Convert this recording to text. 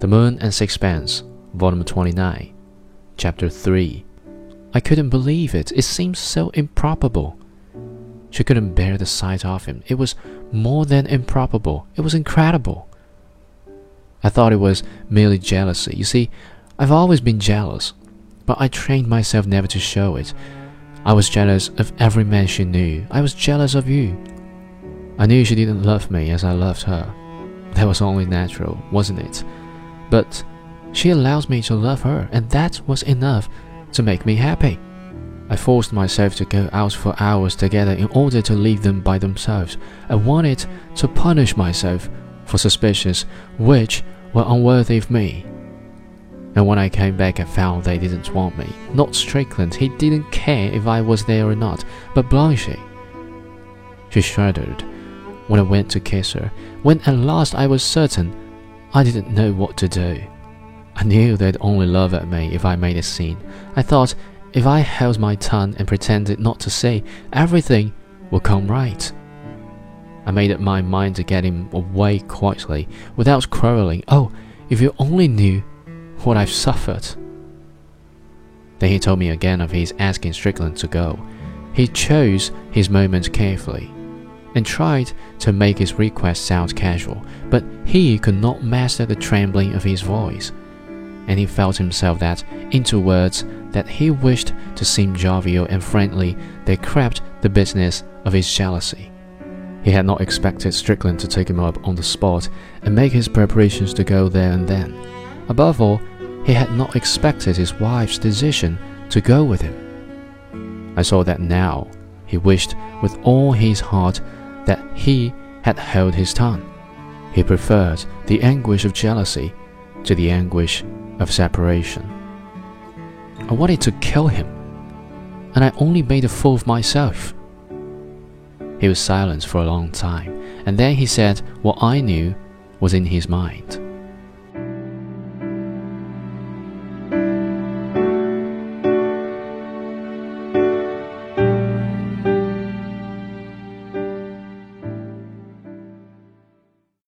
The Moon and Sixpence, Volume 29, Chapter 3. I couldn't believe it. It seemed so improbable. She couldn't bear the sight of him. It was more than improbable. It was incredible. I thought it was merely jealousy. You see, I've always been jealous, but I trained myself never to show it. I was jealous of every man she knew. I was jealous of you. I knew she didn't love me as I loved her. That was only natural, wasn't it? But she allows me to love her, and that was enough to make me happy. I forced myself to go out for hours together in order to leave them by themselves. I wanted to punish myself for suspicions which were unworthy of me. And when I came back, I found they didn't want me. Not Strickland, he didn't care if I was there or not, but Blanche. She shuddered when I went to kiss her. When at last I was certain, I didn't know what to do. I knew they'd only laugh at me if I made a scene. I thought if I held my tongue and pretended not to say, everything would come right. I made up my mind to get him away quietly, without quarreling. Oh, if you only knew what I've suffered. Then he told me again of his asking Strickland to go. He chose his moments carefully and tried to make his request sound casual, but he could not master the trembling of his voice, and he felt himself that into words that he wished to seem jovial and friendly there crept the business of his jealousy. He had not expected Strickland to take him up on the spot and make his preparations to go there and then. Above all, he had not expected his wife's decision to go with him. I saw that now he wished with all his heart that he had held his tongue. He preferred the anguish of jealousy to the anguish of separation. I wanted to kill him, and I only made a fool of myself. He was silent for a long time, and then he said what I knew was in his mind.